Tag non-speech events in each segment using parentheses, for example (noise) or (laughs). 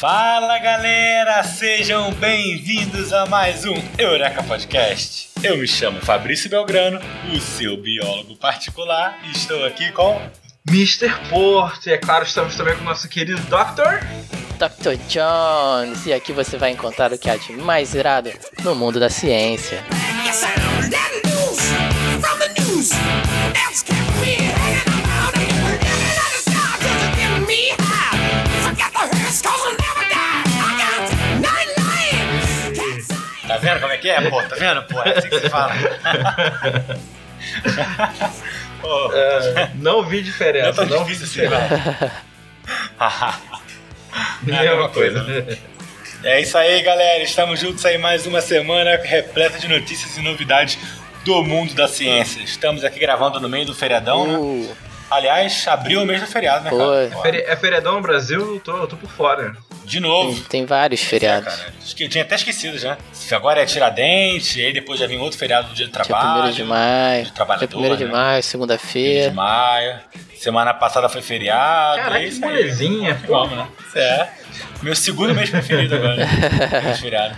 Fala galera, sejam bem-vindos a mais um Eureka Podcast. Eu me chamo Fabrício Belgrano, o seu biólogo particular, e estou aqui com Mr. Porto. E é claro, estamos também com o nosso querido Dr. Dr. Jones, e aqui você vai encontrar o que há de mais irado no mundo da ciência. Tá que é, pô? Tá vendo, pô? É assim que se fala. (laughs) Pô, É, não vi não é diferença. tão Não vi difícil assim, (laughs) não. É a mesma coisa. É isso aí, galera. Estamos juntos aí mais uma semana repleta de notícias e novidades do mundo da ciência. Estamos aqui gravando no meio do feriadão, né? Aliás, abriu o mês do feriado, né, Foi. cara? Feri- É feriadão no Brasil, eu tô, eu tô por fora. De novo. tem vários É, feriados. eu tinha até esquecido já. Agora é Tiradentes, aí depois já vem outro feriado do dia do Dia trabalho. 1 de maio, de trabalhador, dia 1 de né? maio, 1 segunda-feira. de maio. Semana passada foi feriado. Caraca, é que isso aí. molezinha, pô. Vamos, né? É. Meu segundo mês preferido agora. (laughs) mês de feriado.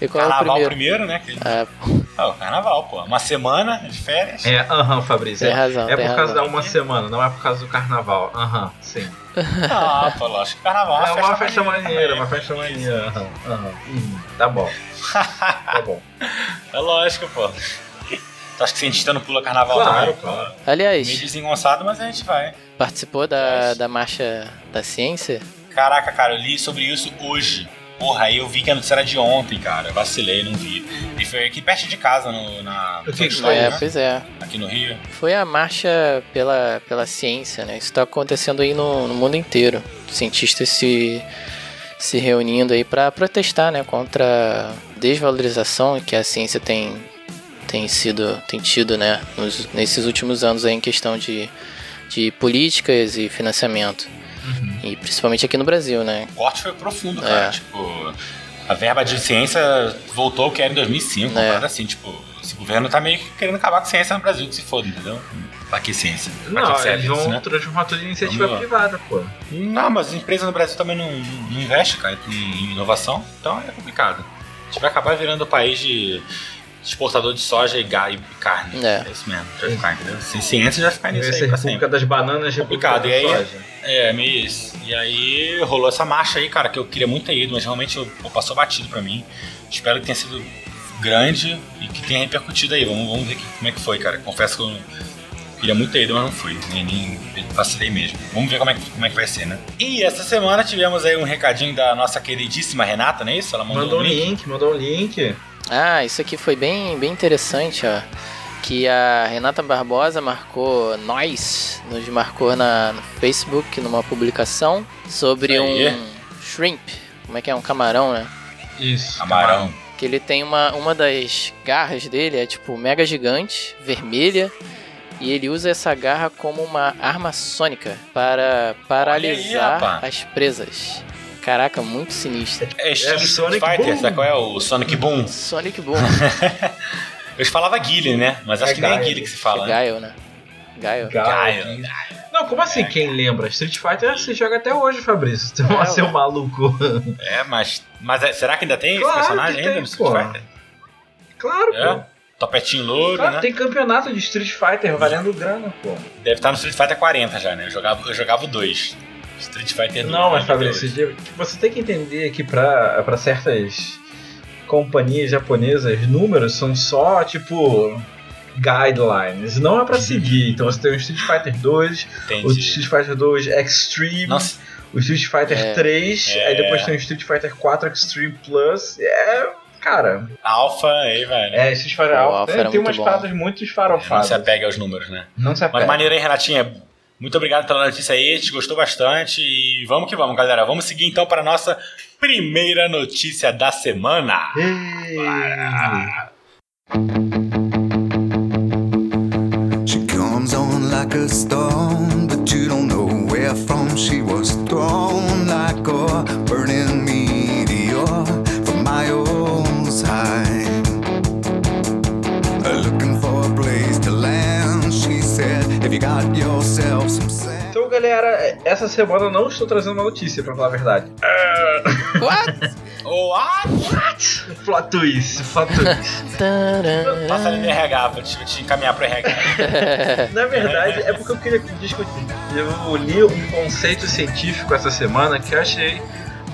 E qual é o Carnaval primeiro? primeiro, né? Que- Ah, Ah, o carnaval, pô. Uma semana de férias. É, aham, Fabrício. Tem é, razão, É tem por causa razão. da uma semana, não é por causa do carnaval. Aham, sim. Ah, pô, lógico que carnaval É uma festa maneira maneira, uma festa maneira. Aham, aham. Hum, tá bom, tá bom. (laughs) É lógico, pô. Tu acha que cientista não pula carnaval Claro, também? claro. Meio aliás, desengonçado, mas a gente vai. participou da, da Marcha da Ciência? Caraca, cara, eu li sobre isso hoje. Porra, aí eu vi que a notícia era de ontem, cara. Eu vacilei, não vi. E foi aqui perto de casa, no, na. O que que no foi, É, né? pois é. Aqui no Rio. Foi a marcha pela, pela ciência, né? Isso está acontecendo aí no, no mundo inteiro. Cientistas se, se reunindo aí para protestar, né? Contra a desvalorização que a ciência tem, tem sido, tem tido, né? Nos, nesses últimos anos aí em questão de, de políticas e financiamento. Uhum. E principalmente aqui no Brasil, né? O corte foi profundo, cara. É. Tipo, a verba de ciência voltou ao que era em 2005. Uma É. assim, tipo, esse governo tá meio que querendo acabar com a ciência no Brasil, que se foda, entendeu? Pra que ciência? Pra Não, que eles vão né? transformar tudo em iniciativa Vamos privada, pô. Não, mas as empresas no Brasil também não, não investem, cara, em inovação, então é complicado. A gente vai acabar virando o país de exportador de soja e, e carne. É. isso mesmo, vai ficar, entendeu? Sem ciência já vai ficar nisso Vai aí pra sempre. das Bananas, República Complicado, da e aí- Soja. É, meio isso. E aí rolou essa marcha aí, cara, que eu queria muito ter ido, mas realmente eu, passou batido pra mim. Espero que tenha sido grande e que tenha repercutido aí. Vamos, vamos ver que- como é que foi, cara. Confesso que eu queria muito ter ido, mas não fui. Nem, nem vacilei mesmo. Vamos ver como é, que, como é que vai ser, né? E essa semana tivemos aí um recadinho da nossa queridíssima Renata, não é isso? Ela mandou, Mandou um um link. link, mandou um link. Ah, isso aqui foi bem, bem interessante, ó. Que a Renata Barbosa marcou nós, nos marcou na, no Facebook numa publicação sobre aí. um shrimp. Como é que é? Um camarão, né? Isso. Camarão. Que ele tem uma, uma das garras dele, é tipo mega gigante, vermelha. E ele usa essa garra como uma arma sônica para paralisar rapaz. as presas. Caraca, muito sinistro. É É Street Sonic Fighter, Boom. sabe qual é? O Sonic Boom. Sonic Boom. (laughs) Eu falava Guile, né? Mas acho É que nem é Gaio. Guile que se fala, né? Gaio, né? Gaio. Gaio. Gaio. Não, como assim? Quem lembra? Street Fighter se joga até hoje, Fabrício. (laughs) Tu É, é, seu ué. maluco. É, mas, mas é- será que ainda tem Claro esse personagem que ainda tem, no Street pô. Fighter? Claro, É? pô. Topetinho louro, Claro, né? tem campeonato de Street Fighter valendo grana, pô. Deve estar no Street Fighter 40 já, né? Eu jogava, eu jogava o 2. Street Fighter 2. Não, mas? Fabrício, você tem que entender que pra, pra certas companhias japonesas, números são só, tipo, guidelines. Não é pra seguir. Então você tem o Street Fighter 2, o Entendi. Street Fighter 2 Extreme, Nossa, o Street Fighter É. 3, É. aí depois tem o Street Fighter 4 Extreme Plus. É, cara, Alpha aí, velho. é Street Fighter O Alpha. Alpha Tem, umas paradas muito Não esfarofadas. se apega aos números, né? Não se Mas apega. maneiro aí, Renatinha. Muito obrigado pela notícia aí, a gente gostou bastante. E vamos que vamos, galera. Vamos seguir então para a nossa primeira notícia da semana. She comes on like a but you don't know where from she was thrown like a burning Então, galera, essa semana eu não estou trazendo uma notícia, pra falar a verdade. What? Oh, ah, Plot twist, plot twist. Passa ali no RH pra te, te encaminhar pro RH. (laughs) Na verdade, é porque eu queria discutir. Eu li um conceito científico essa semana que eu achei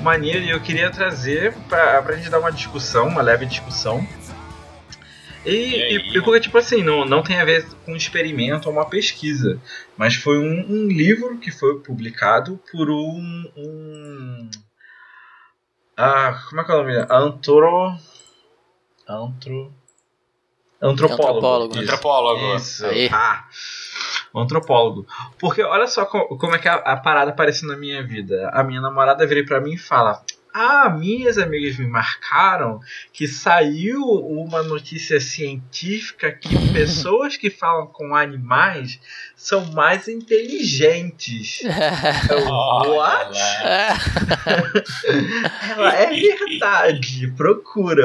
maneiro e eu queria trazer pra, pra gente dar uma discussão, uma leve discussão. E, E aí? e, porque, tipo assim, não, não tem a ver com um experimento ou uma pesquisa, mas foi um, um livro que foi publicado por um. um ah, como é que é o nome? Antro. Antro. Antropólogo. Antropólogo. Isso. Antropólogo. Isso. Aí. Ah, antropólogo. Porque olha só co- como é que a, a parada apareceu na minha vida. A minha namorada vira pra mim e fala: Ah, minhas amigas me marcaram que saiu uma notícia científica que (laughs) pessoas que falam com animais são mais inteligentes. (laughs) Eu, Olha What? Ela é verdade. Procura.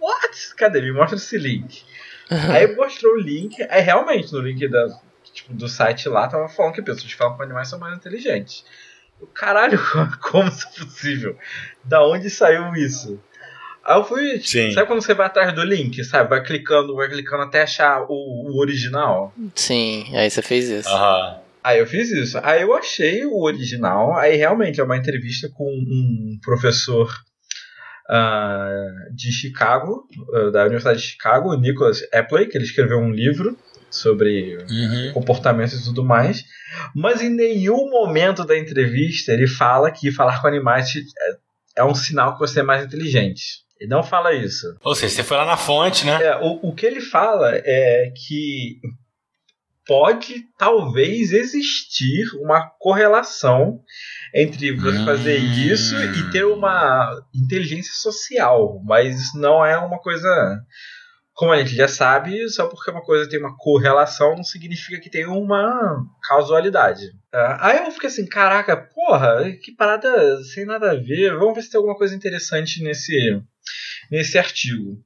What? Cadê? Me mostra esse link. Aí mostrou o link. Aí realmente no link da, tipo, do site lá tava falando que pessoas que falam com animais são mais inteligentes. Caralho, (laughs) como isso é possível? Da onde saiu isso? Aí eu fui. Sim. Sabe quando você vai atrás do link? Sabe? Vai clicando, vai clicando até achar o, o original. Sim, aí você fez isso. Aham. Aí eu fiz isso. Aí eu achei o original. Aí realmente é uma entrevista com um professor ah, de Chicago, ah, da Universidade de Chicago, o Nicholas Epley, que ele escreveu um livro sobre Uhum. comportamento e tudo mais. Mas em nenhum momento da entrevista ele fala que falar com animais é, é um sinal que você é mais inteligente. Ele não fala isso. Ou seja, você foi lá na fonte, né? É, o, o que ele fala é que pode talvez existir uma correlação entre você Hum. fazer isso e ter uma inteligência social, mas isso não é uma coisa. Como a gente já sabe, só porque uma coisa tem uma correlação não significa que tem uma causalidade. tá? Aí eu fiquei assim, caraca, porra, que parada sem nada a ver. Vamos ver se tem alguma coisa interessante nesse, nesse artigo.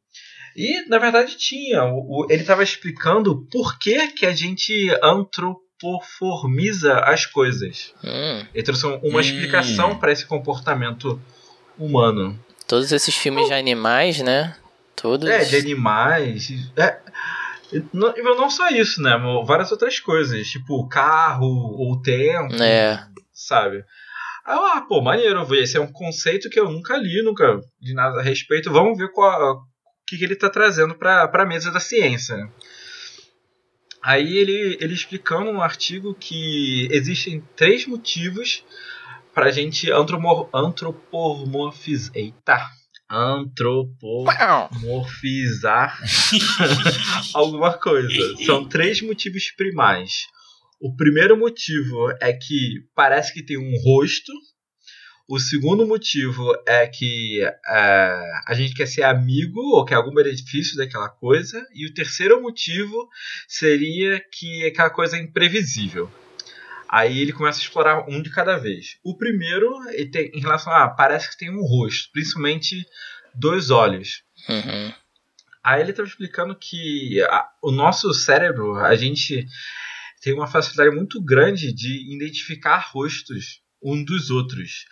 E, na verdade, tinha. Ele estava explicando por que, que a gente antropoformiza as coisas. Hum, Ele trouxe um- uma Hum. explicação para esse comportamento humano. todos esses filmes de animais, né? É, de animais. É, não, não só isso, né? Várias outras coisas. Tipo, carro, ou tempo. É. sabe? Eu, ah, pô, maneiro, esse é um conceito que eu nunca li, nunca li nada a respeito. Vamos ver o que, que ele está trazendo para a mesa da ciência. né? Aí ele, ele explicando no artigo que existem três motivos para a gente antropomorfizar. Eita! Antropomorfizar (laughs) alguma coisa. São três motivos primais. O primeiro motivo é que parece que tem um rosto. O segundo motivo é que é, a gente quer ser amigo ou quer algum benefício daquela coisa. E o terceiro motivo seria que aquela coisa é imprevisível. Aí ele começa a explorar um de cada vez. O primeiro, tem, em relação a. parece que tem um rosto, principalmente dois olhos. Uhum. Aí ele estava explicando que a- o nosso cérebro, a gente tem uma facilidade muito grande de identificar rostos um dos outros.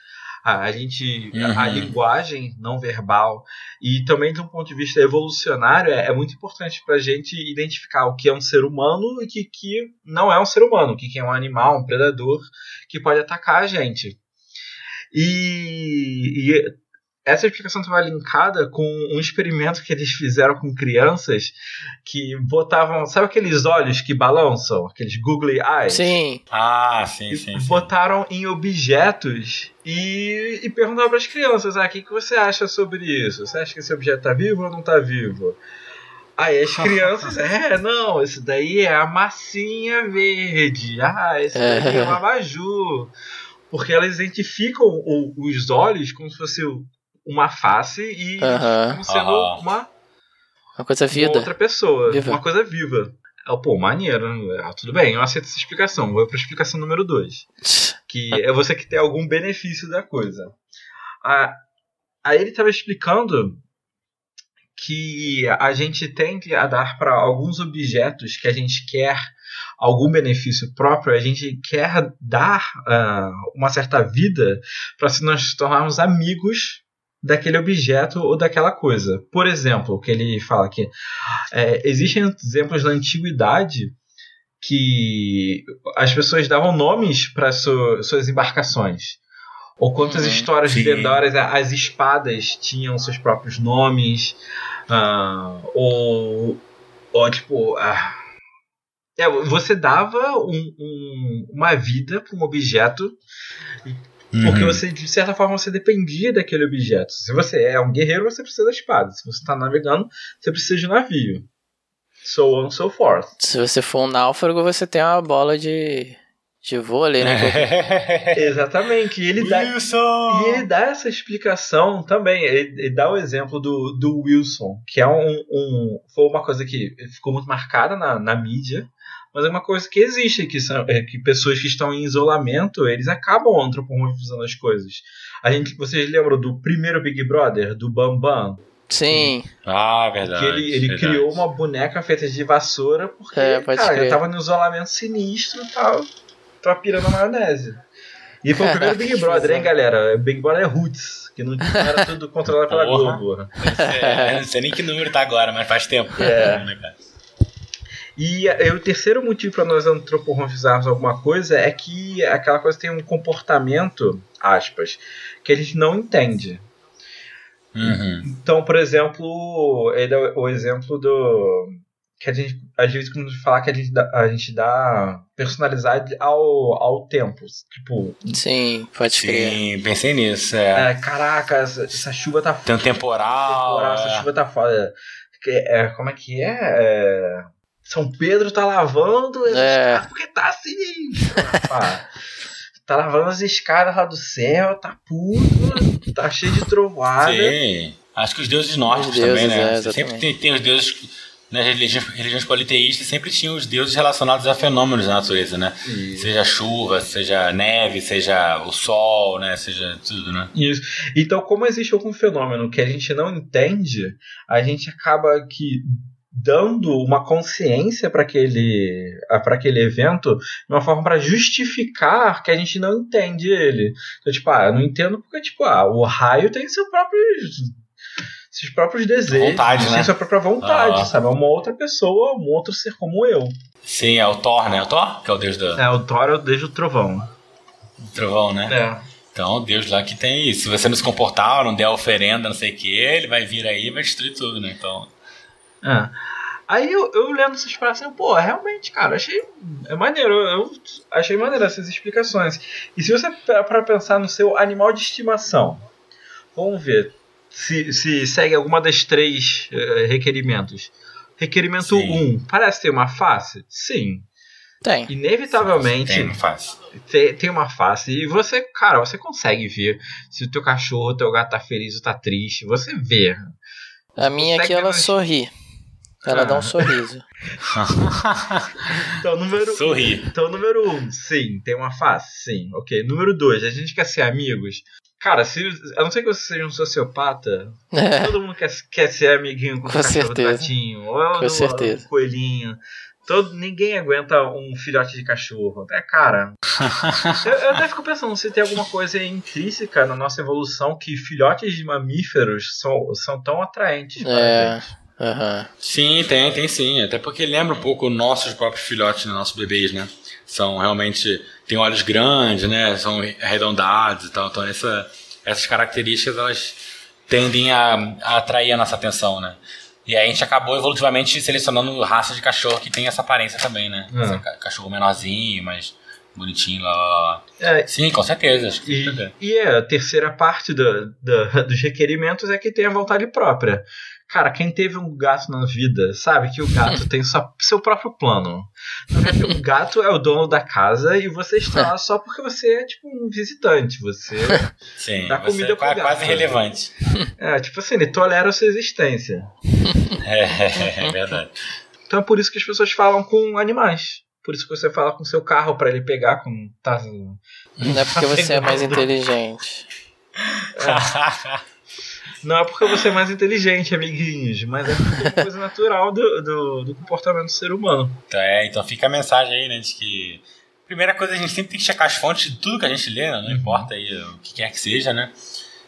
A, a gente, a, a Uhum. linguagem não verbal e também de um ponto de vista evolucionário é, é muito importante para a gente identificar o que é um ser humano e o que, que não é um ser humano, o que, que é um animal, um predador que pode atacar a gente. E, e essa explicação estava linkada com um experimento que eles fizeram com crianças que botavam, sabe aqueles olhos que balançam, aqueles googly eyes? Sim. Ah, sim, sim, sim. botaram em objetos e, e perguntaram para as crianças: ah, o que, que você acha sobre isso? Você acha que esse objeto está vivo ou não está vivo? Aí as (laughs) crianças, é, não, esse daí é a massinha verde. Ah, esse daí é o abajur. Porque elas identificam o- os olhos como se fosse uma face e como sendo uma, Uma coisa uma vida. outra pessoa, Viva. uma coisa viva. É, pô, maneiro. né? Ah, tudo bem, eu aceito essa explicação. Vou para a explicação número 2 (laughs) que é você que tem algum benefício da coisa. Ah, aí ele estava explicando que a gente tende a dar para alguns objetos que a gente quer algum benefício próprio, a gente quer dar uh, uma certa vida para se nós tornarmos amigos daquele objeto ou daquela coisa. Por exemplo, o que ele fala aqui, é, existem exemplos na antiguidade que as pessoas davam nomes para su suas embarcações. Ou quantas uhum, histórias sim. lendárias as espadas tinham seus próprios nomes. Uh, ou, ou, tipo. Uh, é, você dava um, um, uma vida para um objeto porque uhum. você, de certa forma, você dependia daquele objeto. Se você é um guerreiro, você precisa da espada. Se você está navegando, você precisa de um navio. So on so forth. Se você for um náufrago, você tem uma bola de, de vôlei, né? (laughs) Exatamente. E ele, dá, e ele dá essa explicação também. Ele, ele, dá o exemplo do, do Wilson, que é um, um. Foi uma coisa que ficou muito marcada na, na mídia mas é uma coisa que existe, que são é, que pessoas que estão em isolamento, eles acabam antropomorfizando as coisas. A gente, vocês lembram do primeiro Big Brother, do Bambam? Sim. Ah, verdade. Que ele, ele verdade. criou uma boneca feita de vassoura porque, é, cara, ele tava no isolamento sinistro e tal, tava pirando maionese. E foi o primeiro Big (laughs) Brother, hein, galera? Big Brother Roots, que não era tudo controlado pela Globo. É, não sei nem que número tá agora, mas faz tempo. É. Né, e, e o terceiro motivo para nós antropomorfizarmos alguma coisa é que aquela coisa tem um comportamento, aspas, que a gente não entende. Uhum. Então, por exemplo, ele é o exemplo do. Que a gente, às vezes, quando a gente fala que a gente dá, a gente dá personalidade ao, ao tempo. Tipo. Sim, pode crer. Sim, pensei nisso. É. é caraca, essa, essa, chuva tá Tem um temporal. temporal é. Essa chuva tá foda. É, como é que é? São Pedro tá lavando, é. porque tá assim. (laughs) tá lavando as escadas lá do céu, tá puto, tá cheio de trovoada. Sim. Acho que os deuses nórdicos também, né? É, sempre tem, tem os deuses nas religiões, religiões politeístas sempre tinham os deuses relacionados a fenômenos da natureza, né? Isso. Seja chuva, seja neve, seja o sol, né? Seja tudo, né? Isso. Então, como existe algum fenômeno que a gente não entende, a gente acaba que dando uma consciência para aquele, para aquele evento de uma forma para justificar que a gente não entende ele. Então, tipo, ah, eu não entendo porque, tipo, ah, o raio tem seu próprio seus próprios desejos, vontade, né? tem sua própria vontade, ah. sabe? É uma outra pessoa, um outro ser como eu. Sim, é o Thor, né? O Thor, que é o deus do... É, o Thor é o deus do trovão. O trovão, né? É. Então, Deus lá que tem isso. Se você não se comportar, não der oferenda, não sei o que, ele vai vir aí e vai destruir tudo, né? Então... É. Aí eu, eu lendo essas frases, assim, pô, realmente, cara, achei é maneiro. Eu achei maneiro essas explicações. E se você para pensar no seu animal de estimação, vamos ver se, se segue alguma das três uh, requerimentos. Requerimento 1, um, parece ter uma face? Sim. Tem. Inevitavelmente. Tem uma face. Tem, tem, uma face. E você, cara, você consegue ver se o teu cachorro, o teu gato tá feliz ou tá triste. Você vê. A minha aqui, ela sorri. Ela dá um sorriso. (laughs) então, número Sorri. Então, número um, sim, tem uma face, sim. Ok. Número dois, a gente quer ser amigos. Cara, se, a não ser que você seja um sociopata, é. todo mundo quer, quer ser amiguinho com, com o cachorro do gatinho. Ou com certeza. coelhinho. Todo, ninguém aguenta um filhote de cachorro. É, cara. (laughs) eu, eu até fico pensando se tem alguma coisa intrínseca na nossa evolução que filhotes de mamíferos são, são tão atraentes pra é. gente. Uhum. Sim, tem, tem sim. Até porque lembra um pouco nossos próprios filhotes, né, nossos bebês, né? São realmente. tem olhos grandes, né? São arredondados e tal. Então, essa, essas características elas tendem a, a atrair a nossa atenção, né? E aí a gente acabou evolutivamente selecionando raças de cachorro que tem essa aparência também, né? Uhum. Cachorro menorzinho, mas bonitinho lá. É, Sim, com certeza. Acho que e, e é, a terceira parte do, do, dos requerimentos é que tem a vontade própria. Cara, quem teve um gato na vida sabe que o gato (laughs) tem só, seu próprio plano. O gato é o dono da casa e você está lá só porque você é tipo um visitante. Você (laughs) Sim, dá comida é pro gato. quase relevante. É, tipo assim, ele tolera a sua existência. (laughs) É, é verdade. Então é por isso que as pessoas falam com animais. Por isso que você fala com seu carro para ele pegar com tá Não é porque você é mais inteligente. É. Não é porque você é mais inteligente, amiguinhos, mas é porque é uma coisa natural do, do, do comportamento do ser humano. Então, é, então fica a mensagem aí, né, de que. Primeira coisa, a gente sempre tem que checar as fontes de tudo que a gente lê, né? Não importa aí o que quer que seja, né?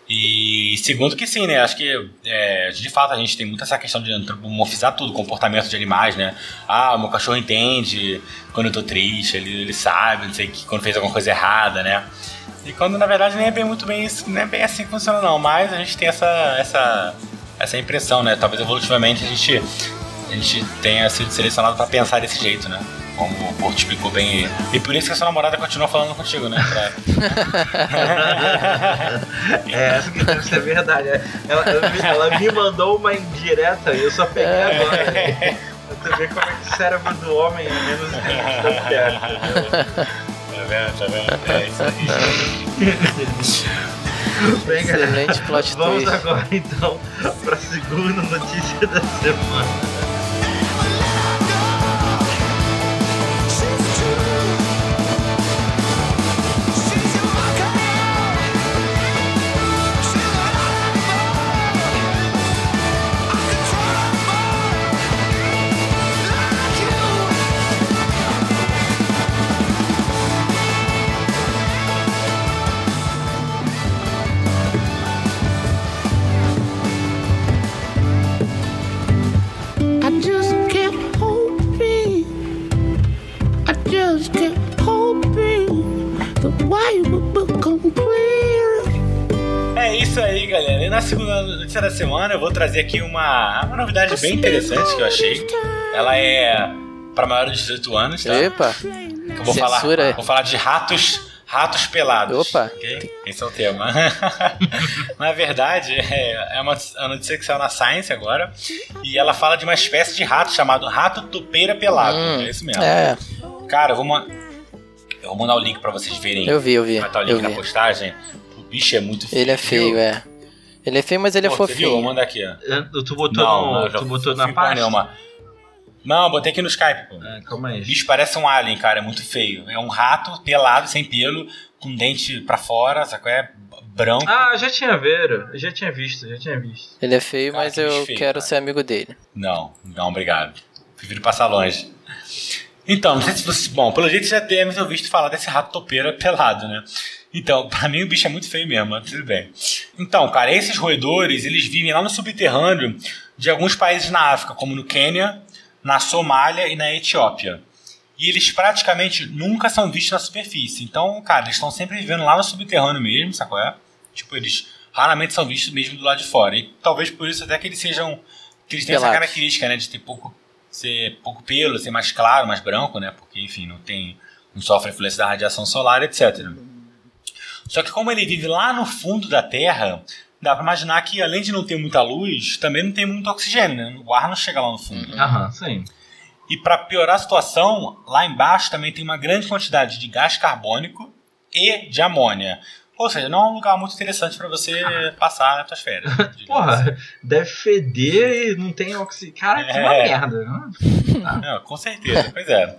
E segundo que sim, né? Acho que é, de fato a gente tem muito essa questão de antropomorfizar tudo, comportamento de animais, né? Ah, o meu cachorro entende quando eu tô triste, ele, ele sabe, não sei que quando fez alguma coisa errada, né? E quando na verdade nem é bem muito bem isso, não é bem assim que funciona não, mas a gente tem essa essa essa impressão, né? Talvez evolutivamente a gente a gente tenha sido selecionado para pensar desse jeito, né? Como o Porto explicou bem. E por isso que a sua namorada continua falando contigo, né? Pra... (laughs) É, essa que deve ser verdade. Ela, ela me- ela me mandou uma indireta e eu só peguei agora. Pra você ver como é que o cérebro do homem é menos (laughs) mulher, entendeu? Vendo? Tá vendo? É isso aí. Bem, (laughs) galera, Excelente plot vamos twist. agora então pra segunda notícia da semana. Notícia da semana eu vou trazer aqui uma, uma novidade bem interessante que eu achei. Ela é para maiores de 18 anos, tá? Epa, Eu vou Censura falar, vou falar de ratos, ratos pelados. Opa. ok? Esse é o tema. (laughs) na verdade, é, é uma, é uma notícia que saiu na Science agora e ela fala de uma espécie de rato chamado rato tupeira pelado. Hum, é isso mesmo. é, Cara, eu vou, ma- eu vou mandar o link pra vocês verem. eu vi, eu vi, Vai estar o link na vi. postagem. O bicho é muito feio. Ele é feio, viu? é. Ele é feio, mas ele é Pô, você viu? Vou fofinho. mandar aqui, ó. Eu- Tu botou, Não, no, não, já tu botou na pasta? nenhuma. Não, botei aqui no Skype, pô. É, calma aí. O bicho parece um alien, cara, é muito feio. É um rato pelado, sem pelo, com dente pra fora, sacou? É branco. Ah, já tinha visto, eu já tinha visto, já tinha visto. Ele é feio, Cara, mas que eu feio, quero cara. ser amigo dele. Não, não, obrigado. Prefiro passar longe. Então, não sei se você. Bom, pelo jeito você já deve ter ouvido falar desse rato topeira pelado, né? Então, pra mim o bicho é muito feio mesmo, mas tudo bem. Então, cara, esses roedores, eles vivem lá no subterrâneo de alguns países na África, como no Quênia, na Somália e na Etiópia. E eles praticamente nunca são vistos na superfície. Então, cara, eles estão sempre vivendo lá no subterrâneo mesmo, sacou? É? Tipo, eles raramente são vistos mesmo do lado de fora. E talvez por isso até que eles sejam. que eles essa Pelados. característica, né? De ter pouco. ser pouco pelo, ser mais claro, mais branco, né? Porque, enfim, não tem. não sofre influência da radiação solar, etc. Só que como ele vive lá no fundo da Terra, dá pra imaginar que além de não ter muita luz, também não tem muito oxigênio, né? O ar não chega lá no fundo. Aham, sim. E para piorar a situação, lá embaixo também tem uma grande quantidade de gás carbônico e de amônia. Ou seja, não é um lugar muito interessante para você passar as suas férias. (laughs) digamos assim. Porra, deve feder e não tem oxigênio. Cara, que uma É. merda. né? Não, com certeza, pois é.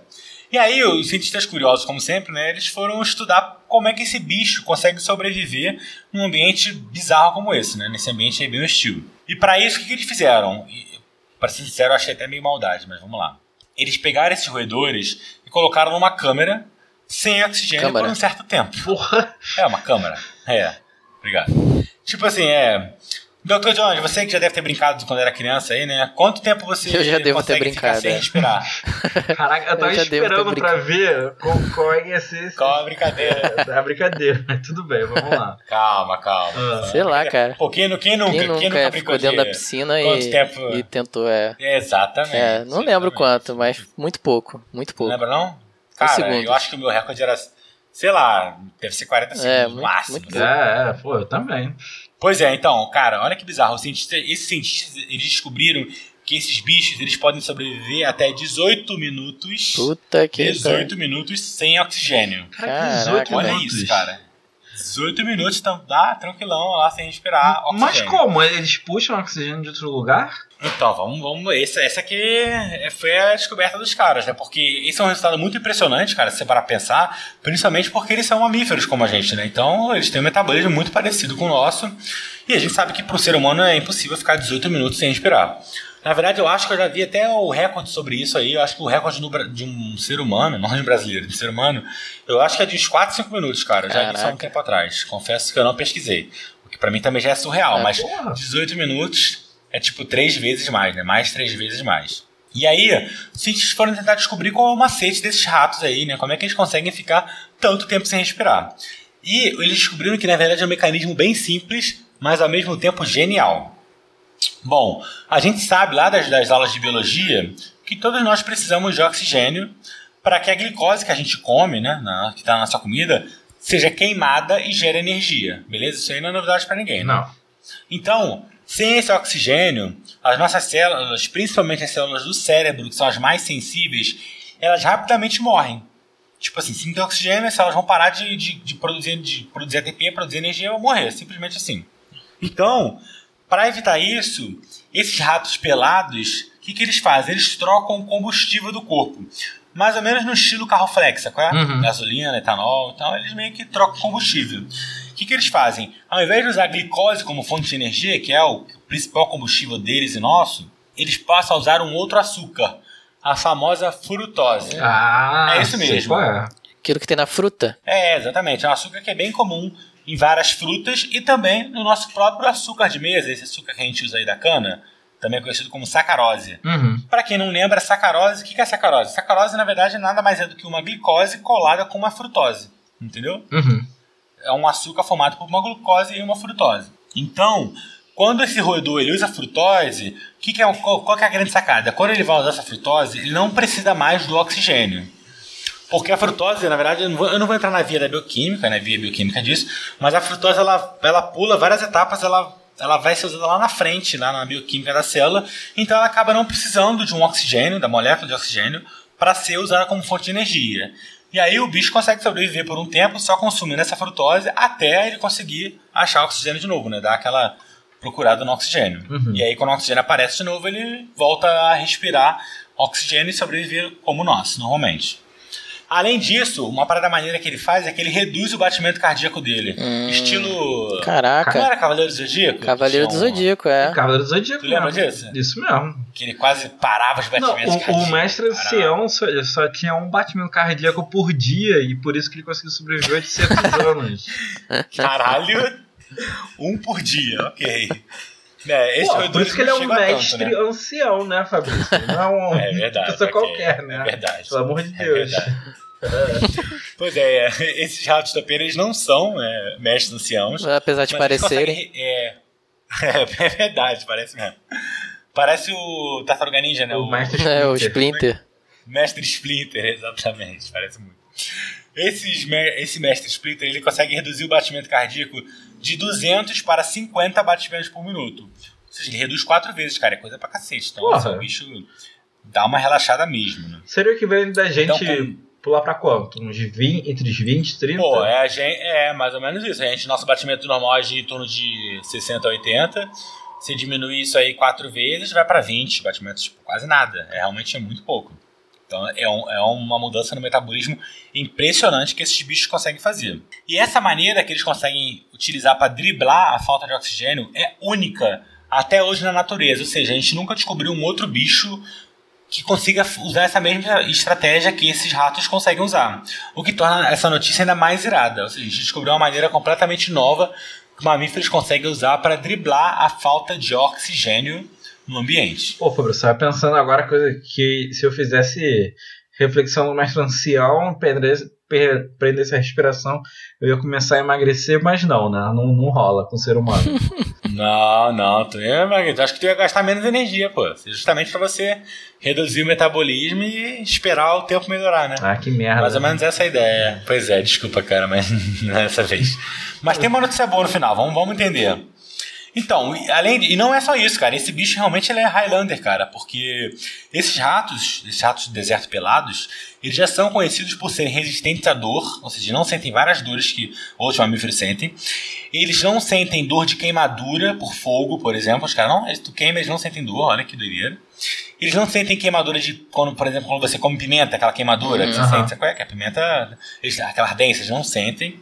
E aí, os cientistas curiosos, como sempre, né, eles foram estudar como é que esse bicho consegue sobreviver num ambiente bizarro como esse, né, nesse ambiente aí bem hostil. E para isso, o que, que eles fizeram? Para ser sincero, eu achei até meio maldade, mas vamos lá. Eles pegaram esses roedores e colocaram numa câmera sem oxigênio Câmara. por um certo tempo. Porra. É, uma câmera. É, obrigado. Tipo assim, é... Dr. Jones, você que já deve ter brincado quando era criança aí, né? Quanto tempo você Eu já devo ter brincado, sem é. respirar? (laughs) Caraca, eu tava Eu já devo ter esperando pra ver qual, qual é ia ser esse. Qual a brincadeira? É a brincadeira, mas tudo bem, vamos lá. (laughs) Calma, calma. Ah. Sei lá, cara. Pô, quem, quem nunca? Quem nunca, brincou ficou dentro da de- piscina quanto e, tempo? e tentou, é. Exatamente. É, não lembro exatamente. quanto, mas muito pouco, muito Não pouco. lembra não? Cara, segundos. eu acho que o meu recorde era, sei lá, deve ser 40 segundos É, no muito- máximo. muito né? É, é, pô, eu também. Pois é, então, cara, olha que bizarro. Os cientistas, esses cientistas, eles descobriram que esses bichos, eles podem sobreviver até 18 minutos. Puta que 18 minutos sem oxigênio. Cara, que Caraca, 18 Olha minutos. isso, cara. 18 minutos, então dá tranquilão lá sem respirar Mas oxigênio. como? Eles puxam oxigênio de outro lugar? Então, vamos, vamos. Essa, essa aqui foi a descoberta dos caras, né? Porque esse é um resultado muito impressionante, cara, se você parar pra pensar, principalmente porque eles são mamíferos como a gente, né? Então, eles têm um metabolismo muito parecido com o nosso. E a gente sabe que pro ser humano é impossível ficar 18 minutos sem respirar. Na verdade, eu acho que eu já vi até o recorde sobre isso aí. Eu acho que o recorde Bra- de um ser humano, não de um brasileiro, de um ser humano, eu acho que é de uns 4, 5 minutos, cara. Eu Já vi isso há um tempo atrás. Confesso que eu não pesquisei. O que pra mim também já é surreal, É, mas porra. 18 minutos é tipo três vezes mais, né? Mais três vezes mais. E aí, os cientistas foram tentar descobrir qual é o macete desses ratos aí, né? Como é que eles conseguem ficar tanto tempo sem respirar. E eles descobriram que, na verdade, é um mecanismo bem simples, mas ao mesmo tempo genial. Bom, a gente sabe lá das, das aulas de biologia que todos nós precisamos de oxigênio para que a glicose que a gente come, né, na- que está na nossa comida, seja queimada e gere energia. Beleza? Isso aí não é novidade para ninguém. né? Não. Então, sem esse oxigênio, as nossas células, principalmente as células do cérebro, que são as mais sensíveis, elas rapidamente morrem. Tipo assim, se não tem oxigênio, as células vão parar de, de, de produzir, de produzir ATP, produzir energia e morrer. Simplesmente assim. Então, para evitar isso, esses ratos pelados, o que, que eles fazem? Eles trocam o combustível do corpo. Mais ou menos no estilo carro flex, qual é? Uhum. Gasolina, etanol e tal, eles meio que trocam combustível. O que, que eles fazem? Ao invés de usar a glicose como fonte de energia, que é o principal combustível deles e nosso, eles passam a usar um outro açúcar, a famosa frutose. Ah, É isso mesmo. qual é. Aquilo que tem na fruta. É, exatamente. É um açúcar que é bem comum em várias frutas e também no nosso próprio açúcar de mesa, esse açúcar que a gente usa aí da cana, também conhecido como sacarose. Uhum. Para quem não lembra, sacarose, o que é sacarose? Sacarose, na verdade, nada mais é do que uma glicose colada com uma frutose. Entendeu? Uhum. É um açúcar formado por uma glucose e uma frutose. Então, quando esse roedor ele usa frutose, que que é, qual, qual que é a grande sacada? Quando ele vai usar essa frutose, ele não precisa mais do oxigênio. Porque a frutose, na verdade, eu não vou, eu não vou entrar na via da bioquímica, né, via bioquímica disso, mas a frutose ela, ela pula várias etapas, ela, ela vai ser usada lá na frente, lá na bioquímica da célula, então ela acaba não precisando de um oxigênio, da molécula de oxigênio, para ser usada como fonte de energia. E aí o bicho consegue sobreviver por um tempo só consumindo essa frutose até ele conseguir achar oxigênio de novo, né? Dar aquela procurada no oxigênio. Uhum. E aí quando o oxigênio aparece de novo, ele volta a respirar oxigênio e sobreviver como nós, normalmente. Além disso, uma parada maneira que ele faz é que ele reduz o batimento cardíaco dele. Hum. Estilo. Não Caraca. era Cavaleiro do Zodíaco? Cavaleiro do um- Zodíaco, é. Cavaleiro do Zodíaco. Tu lembra mesmo. disso? Isso mesmo. Que ele quase parava os Não, batimentos o, cardíacos. o mestre ancião só, só tinha um batimento cardíaco por dia e por isso que ele conseguiu sobreviver a (laughs) 800 anos. Caralho, um por dia, ok. É, esse Pô, roedor por isso que ele é um a tanto, mestre né? ancião, né, Fabrício? Não é um (laughs) É verdade. pessoa qualquer, né? É verdade. Pelo amor de É Deus. verdade. (laughs) Pois é, esses ratos da pena eles não são é, mestres anciãos. Apesar de parecerem. É, (laughs) é, verdade, parece mesmo. Parece o Tartaruga Ninja, né? O mestre É, o Splinter. Splinter. Mestre Splinter, exatamente, parece muito. Esses, esse mestre Splinter ele consegue reduzir o batimento cardíaco de 200 para 50 batimentos por minuto. Ou seja, ele reduz quatro vezes, cara, é coisa pra cacete. Então, assim, o bicho dá uma relaxada mesmo, né? Seria o equivalente da gente Então, com- pular pra quanto? Uns 20, entre os 20 e 30? Pô, é, gente, é mais ou menos isso. A gente, nosso batimento normal é de em torno de 60 a 80. Se diminuir isso aí quatro vezes, vai para 20 batimentos, tipo, quase nada. É realmente é muito pouco. Então é, um- é uma mudança no metabolismo impressionante que esses bichos conseguem fazer. E essa maneira que eles conseguem utilizar para driblar a falta de oxigênio é única até hoje na natureza. Ou seja, a gente nunca descobriu um outro bicho que consiga usar essa mesma estratégia que esses ratos conseguem usar. O que torna essa notícia ainda mais irada. Ou seja, a gente descobriu uma maneira completamente nova que mamíferos conseguem usar para driblar a falta de oxigênio no ambiente. Pô, Fabrício, eu tava pensando agora coisa que se eu fizesse reflexão no mestre ancião, prendesse, prendesse a respiração, eu ia começar a emagrecer, mas não, né? Não, não rola com o ser humano. (laughs) Não, não, tu ia, Margarida, acho que tu ia gastar menos energia, pô. Justamente para você reduzir o metabolismo e esperar o tempo melhorar, né? ah, que merda. Mais ou menos essa é a ideia. Pois é, desculpa, cara, mas (laughs) não é dessa vez. Mas tem uma notícia boa no final, vamos, vamos entender. Então, além de, e não é só isso, cara. Esse bicho realmente ele é Highlander, cara, porque esses ratos, esses ratos do deserto pelados, eles já são conhecidos por serem resistentes à dor, ou seja, não sentem várias dores que outros mamíferos sentem. Eles não sentem dor de queimadura por fogo, por exemplo. Os caras não, eles, tu queima, eles não sentem dor, olha que doideira. Eles não sentem queimadura de quando, por exemplo, quando você come pimenta, aquela queimadura que você sente, sabe qual é? Que a pimenta, eles, aquela ardência, eles não sentem.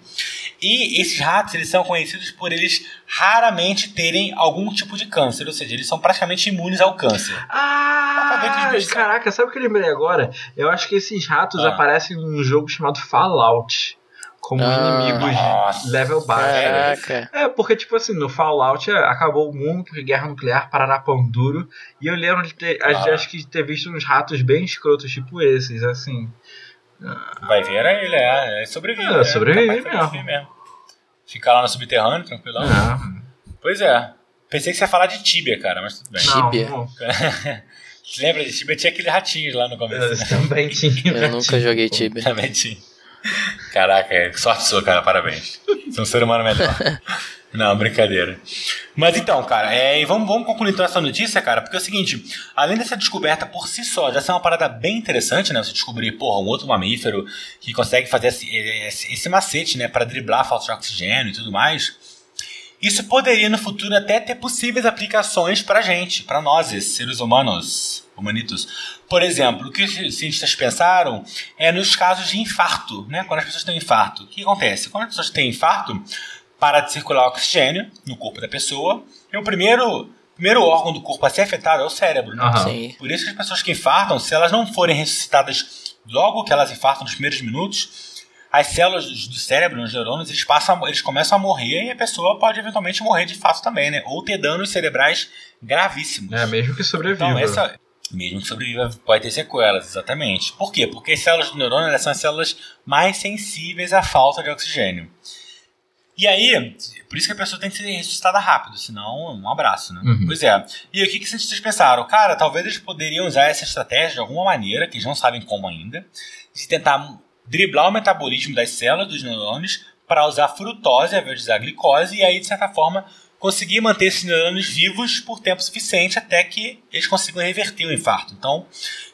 E esses ratos, eles são conhecidos por eles raramente terem algum tipo de câncer, ou seja, eles são praticamente imunes ao câncer. Ah, caraca, sabe o que eu lembrei agora? Eu acho que esses ratos Ah. aparecem num jogo chamado Fallout. Como Ah. inimigos Nossa. level baixo. Caraca. É, porque, tipo assim, no Fallout é, acabou o mundo porque guerra nuclear, parará pão duro. E eu lembro de ter, Ah. acho que de ter visto uns ratos bem escrotos, tipo esses, assim. Vai ver, é ele, é, é sobrevive. É, né? sobrevive mesmo. mesmo. Ficar lá no subterrâneo, tranquilão. Ah, Pois é. Pensei que você ia falar de Tibia, cara, mas tudo bem. Tibia. não. Você (laughs) lembra de Tibia? Tinha aqueles ratinhos lá no começo. Eu né? também (laughs) tinha. Eu nunca joguei Tibia. Também tinha. Caraca, é, sorte sua, cara. Parabéns. Você é um ser humano melhor. (laughs) Não, brincadeira. Mas então, cara, é, vamos, vamos concluir então essa notícia, cara, porque é o seguinte: além dessa descoberta por si só, já ser uma parada bem interessante, né? Você descobrir, porra, um outro mamífero que consegue fazer esse, esse, esse macete, né, para driblar a falta de oxigênio e tudo mais. Isso poderia no futuro até ter possíveis aplicações pra gente, pra nós, seres humanos, humanitos. Por exemplo, o que os cientistas pensaram é nos casos de infarto, né? Quando as pessoas têm infarto. O que acontece? Quando as pessoas têm infarto, para de circular oxigênio no corpo da pessoa. E o primeiro, primeiro órgão do corpo a ser afetado é o cérebro, né? Por isso que as pessoas que infartam, se elas não forem ressuscitadas logo que elas infartam nos primeiros minutos, as células do cérebro, os neurônios, eles, passam, eles começam a morrer e a pessoa pode eventualmente morrer de fato também, né? Ou ter danos cerebrais gravíssimos. É, mesmo que sobreviva. Então, essa. Mesmo que sobreviva, pode ter sequelas, exatamente. Por quê? Porque as células do neurônio elas são as células mais sensíveis à falta de oxigênio. E aí, por isso que a pessoa tem que ser ressuscitada rápido, senão um abraço, né? Uhum. Pois é. E o que, que os cientistas pensaram? Cara, talvez eles poderiam usar essa estratégia de alguma maneira, que eles não sabem como ainda, de tentar driblar o metabolismo das células dos neurônios para usar frutose ao invés de usar glicose e aí, de certa forma, conseguir manter esses neurônios vivos por tempo suficiente até que eles consigam reverter o infarto. Então,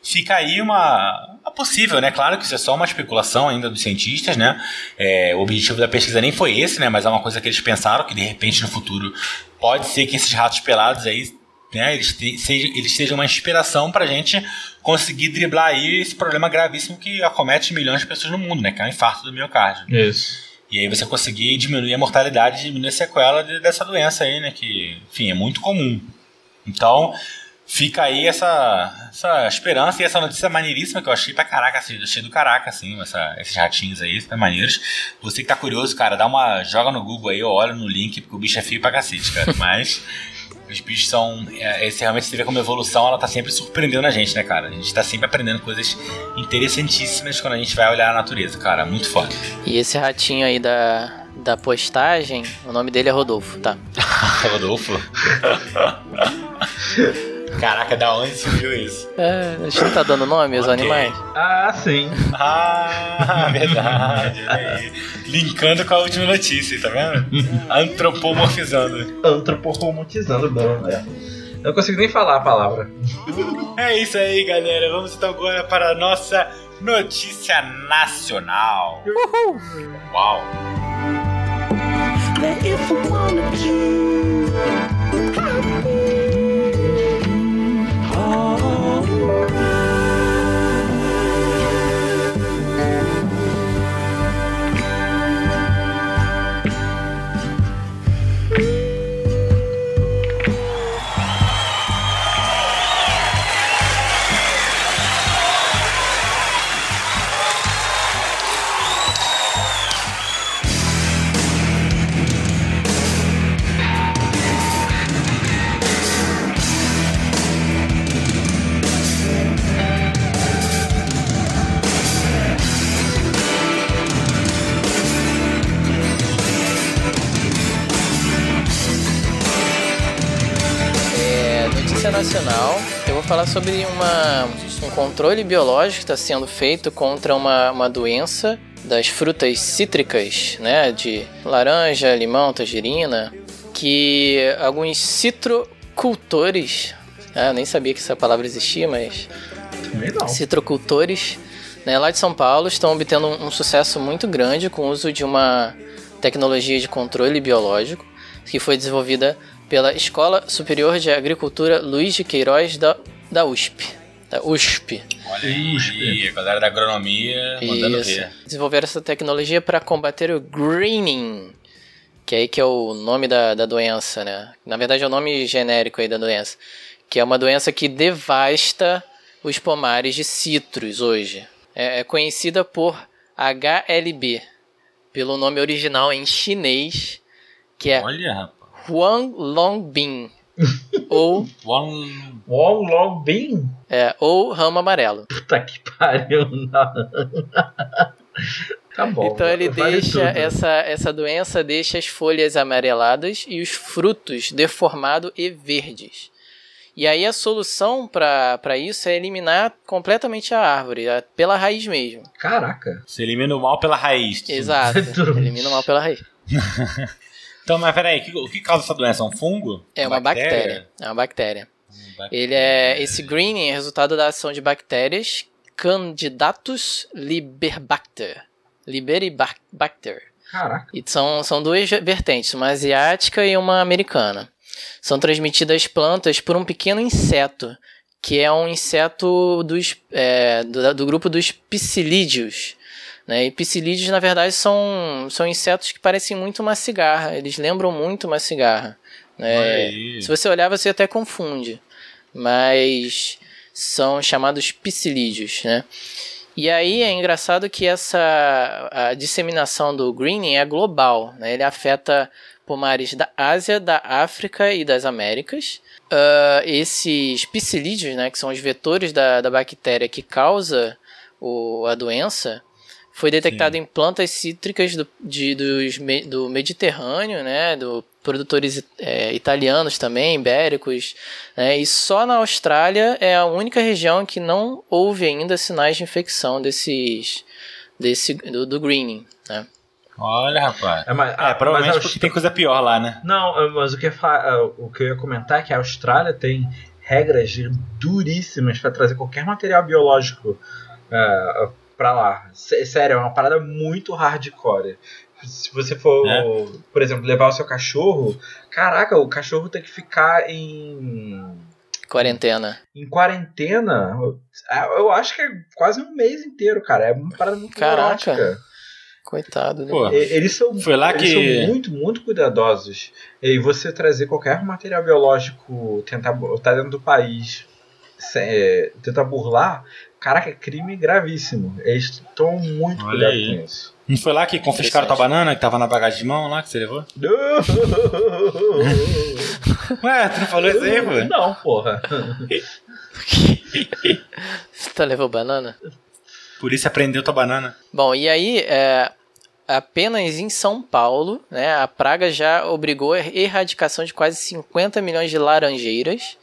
fica aí uma, uma possível, né? Claro que isso é só uma especulação ainda dos cientistas, né? É, o objetivo da pesquisa nem foi esse, né? Mas é uma coisa que eles pensaram que de repente no futuro pode ser que esses ratos pelados aí, né? Eles, te, sejam, eles sejam uma inspiração pra gente conseguir driblar aí esse problema gravíssimo que acomete milhões de pessoas no mundo, né? Que é o infarto do miocárdio. Isso. E aí você conseguir diminuir a mortalidade, diminuir a sequela de- dessa doença aí, né? Que, enfim, é muito comum. Então, fica aí essa, essa esperança e essa notícia maneiríssima que eu achei pra caraca, assim, achei do caraca, assim, essa- esses ratinhos aí, tá maneiros. Você que tá curioso, cara, dá uma. joga no Google aí, ou olha no link, porque o bicho é feio pra cacete, cara. (laughs) Mas. Os bichos são. É, esse realmente você vê como evolução, ela tá sempre surpreendendo a gente, né, cara? A gente tá sempre aprendendo coisas interessantíssimas quando a gente vai olhar a natureza, cara. Muito foda. E esse ratinho aí da, da postagem, o nome dele é Rodolfo, tá? (laughs) Rodolfo? (laughs) Caraca, da onde você viu isso? É, a gente não tá dando nome aos Ok. animais? Ah, sim. Ah, (laughs) verdade. Linkando com a última notícia, tá vendo? Antropomorfizando. Antropomorfizando bom, né? Eu não consigo nem falar a palavra. É isso aí, galera. Vamos então agora para a nossa notícia nacional. Uau! Falar sobre uma, um controle biológico que está sendo feito contra uma, uma doença das frutas cítricas, né? De laranja, limão, tangerina. que alguns citrocultores, eu nem sabia que essa palavra existia, mas citrocultores né, lá de São Paulo estão obtendo um, um sucesso muito grande com o uso de uma tecnologia de controle biológico que foi desenvolvida pela Escola Superior de Agricultura Luiz de Queiroz da, da USP. Da USP. Olha aí, a galera da agronomia mandando Isso. ver. Desenvolveram essa tecnologia para combater o greening, que aí que é o nome da, da doença, né? Na verdade é o nome genérico aí da doença, que é uma doença que devasta os pomares de citros hoje. É, é conhecida por HLB, pelo nome original em chinês, que é Olha, Huang Longbin, ou, One... Wong Long Bin? é, ou ramo amarelo. Puta que pariu, (laughs) não. tá bom. Então ele vale deixa tudo. essa, essa doença deixa as folhas amareladas e os frutos deformados e verdes. E aí a solução para isso é eliminar completamente a árvore, a- pela raiz mesmo. Caraca. Você elimina o mal pela raiz. Exato. (laughs) Elimina o mal pela raiz. (laughs) Então, mas peraí, o que, o que causa essa doença? Um fungo? É uma bactéria. É uma bactéria. Ele é esse greening é resultado da ação de bactérias Candidatus liberbacter. Liberibacter. Caraca. E são, são duas vertentes, uma asiática e uma americana. São transmitidas plantas por um pequeno inseto, que é um inseto dos, é, do, do grupo dos psilídeos. Né? E psilídeos, na verdade, são, são insetos que parecem muito uma cigarra. Eles lembram muito uma cigarra. né? Se você olhar, você até confunde. Mas são chamados psilídeos, né? E aí é engraçado que essa a disseminação do greening é global, né? Ele afeta pomares da Ásia, da África e das Américas. Ah, esses psilídeos, né, que são os vetores da, da bactéria que causa o, a doença, foi detectado em plantas cítricas do, de, dos, do Mediterrâneo, né, do produtores é, italianos também, ibéricos, né, e só na Austrália é a única região que não houve ainda sinais de infecção desses, desse, do, do greening, né. Olha, rapaz. É, mas, É, ah, provavelmente mas a porque tem coisa pior lá, né? Não, mas o que, eu ia falar- o que eu ia comentar é que a Austrália tem regras duríssimas para trazer qualquer material biológico uh, para lá. S- sério, é uma parada muito hardcore. Se você for, É. por exemplo, levar o seu cachorro, caraca, o cachorro tem que ficar em, Quarentena. em quarentena. Eu acho que é quase um mês inteiro, cara. É uma parada muito Caraca. neurótica. Coitado, né? Pô, Eles são, Foi lá eles que- são muito, muito cuidadosos. E você trazer qualquer material biológico, tentar botar dentro do país, é, tentar burlar, caraca, crime gravíssimo. Eles tomam muito Olha cuidado aí. com isso. Não foi lá que confiscaram tua banana que tava na bagagem de mão lá que você levou? (laughs) Ué, tu não falou isso aí, pô? Não, porra. (laughs) Você tá levando banana? Por isso aprendeu tua banana. Bom, e aí, é, apenas em São Paulo, né, a praga já obrigou a erradicação de quase 50 milhões de laranjeiras,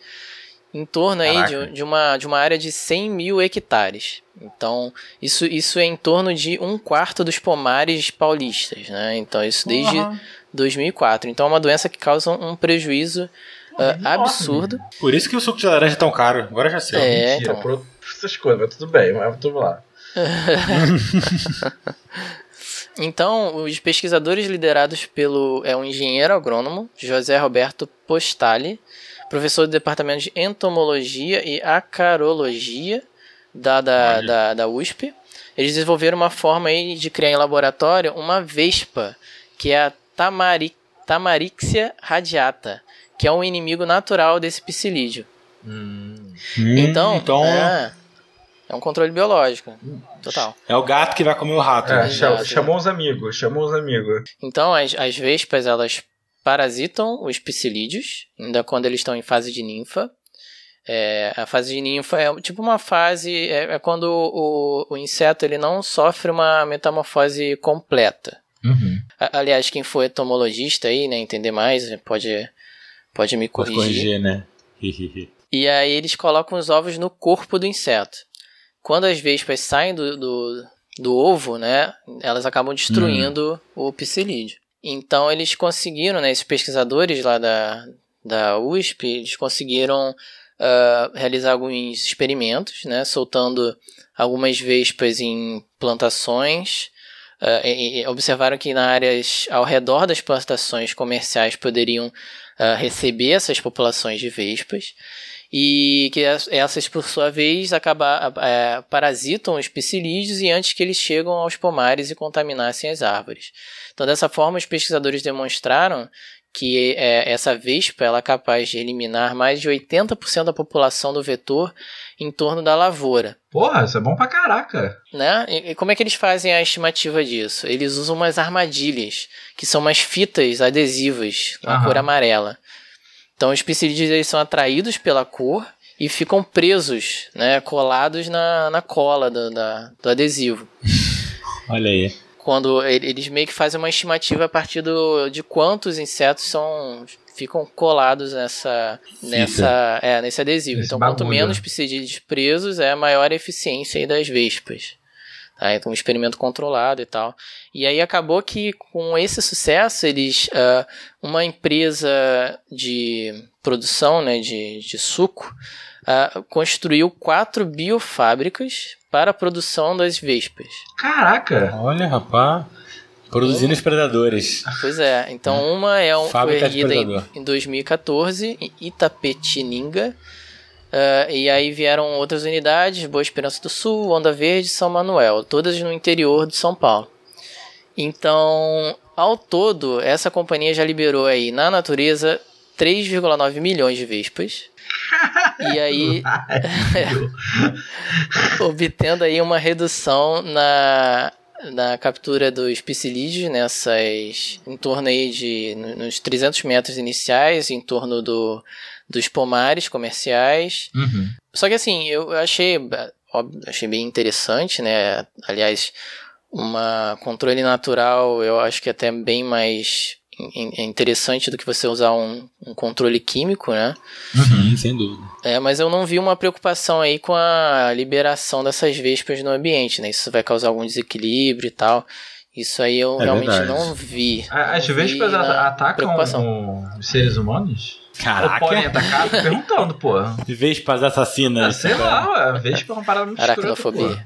em torno aí de, de uma, de uma área de 100 mil hectares. Então, isso, isso é em torno de um quarto dos pomares paulistas, né? Então, isso desde Porra. 2004. Então, é uma doença que causa um prejuízo enorme. absurdo. Por isso que o suco de laranja é tão caro. Agora já sei. É, Mentira, então. por essas coisas, mas tudo bem, mas tudo lá. (laughs) Então, os pesquisadores liderados pelo é um engenheiro agrônomo, José Roberto Postali, professor do departamento de entomologia e acarologia da, da, da, da USP, eles desenvolveram uma forma aí de criar em laboratório uma vespa, que é a Tamari, Tamarixia radiata, que é um inimigo natural desse psilídeo. Hum, Hum, então, então é, é um controle biológico, total. é o gato que vai comer o rato. é, né? cha- Exato. chamou os amigos, chamou os amigos. Então, as, as vespas, elas parasitam os psilídeos, ainda quando eles estão em fase de ninfa. É, a fase de ninfa é tipo uma fase, é, é quando o, o inseto ele não sofre uma metamorfose completa. Uhum. A- aliás, quem for entomologista aí, né, entender mais, pode, pode me Pode corrigir. corrigir, né? E aí eles colocam os ovos no corpo do inseto. Quando as vespas saem do, do, do ovo, né, elas acabam destruindo o psilídeo. Então eles conseguiram, né, esses pesquisadores lá da, da USP, eles conseguiram ah, realizar alguns experimentos, né, soltando algumas vespas em plantações. ah, e- e observaram que na áreas ao redor das plantações comerciais poderiam ah, receber essas populações de vespas e que es- essas, por sua vez, acaba, é, parasitam os psilídeos e antes que eles chegam aos pomares e contaminassem as árvores. Então, dessa forma, os pesquisadores demonstraram que é, essa vespa ela é capaz de eliminar mais de 80% da população do vetor em torno da lavoura. Porra, isso é bom pra caraca. Né? E, e como é que eles fazem a estimativa disso? Eles usam umas armadilhas, que são umas fitas adesivas com a cor amarela. Então os psilídeos eles são atraídos pela cor e ficam presos, né, colados na, na cola do, da- do adesivo. (laughs) Olha aí. Quando ele- eles meio que fazem uma estimativa a partir do, de quantos insetos são ficam colados nessa, nessa é, nesse adesivo. Nesse então, quanto bagulho, menos né? psilídeos presos, é a maior eficiência aí das vespas. Tá? Então, um experimento controlado e tal. E aí acabou que com esse sucesso, eles ah, uma empresa de produção né, de, de suco ah, construiu quatro biofábricas para a produção das vespas. Caraca. Olha, rapaz. Produzindo os predadores. Pois é, então (laughs) uma é um, foi Fábrica de erguida em, em 2014 em Itapetininga. Ah, e aí vieram outras unidades, Boa Esperança do Sul, Onda Verde, São Manuel, todas no interior de São Paulo. Então, ao todo, essa companhia já liberou aí na natureza 3,9 milhões de vespas. (laughs) e aí (laughs) obtendo aí uma redução na, na captura dos psilídeos nessas em torno aí de no- nos 300 metros iniciais em torno do, dos pomares comerciais Uhum. só que assim eu achei óbvio, achei bem interessante né aliás uma controle natural eu acho que é até bem mais in- interessante do que você usar um, um controle químico né Sim, sem dúvida. é, mas eu não vi uma preocupação aí com a liberação dessas vespas no ambiente, né? Isso vai causar algum desequilíbrio e tal. Isso aí eu É realmente verdade. não vi. As Não vi vespas ata- atacam os seres humanos? Ou podem Caraca. atacar? Tô perguntando, pô. Vespas Ah, assassinas. sei lá, ué. Vespa é uma parada muito escrota.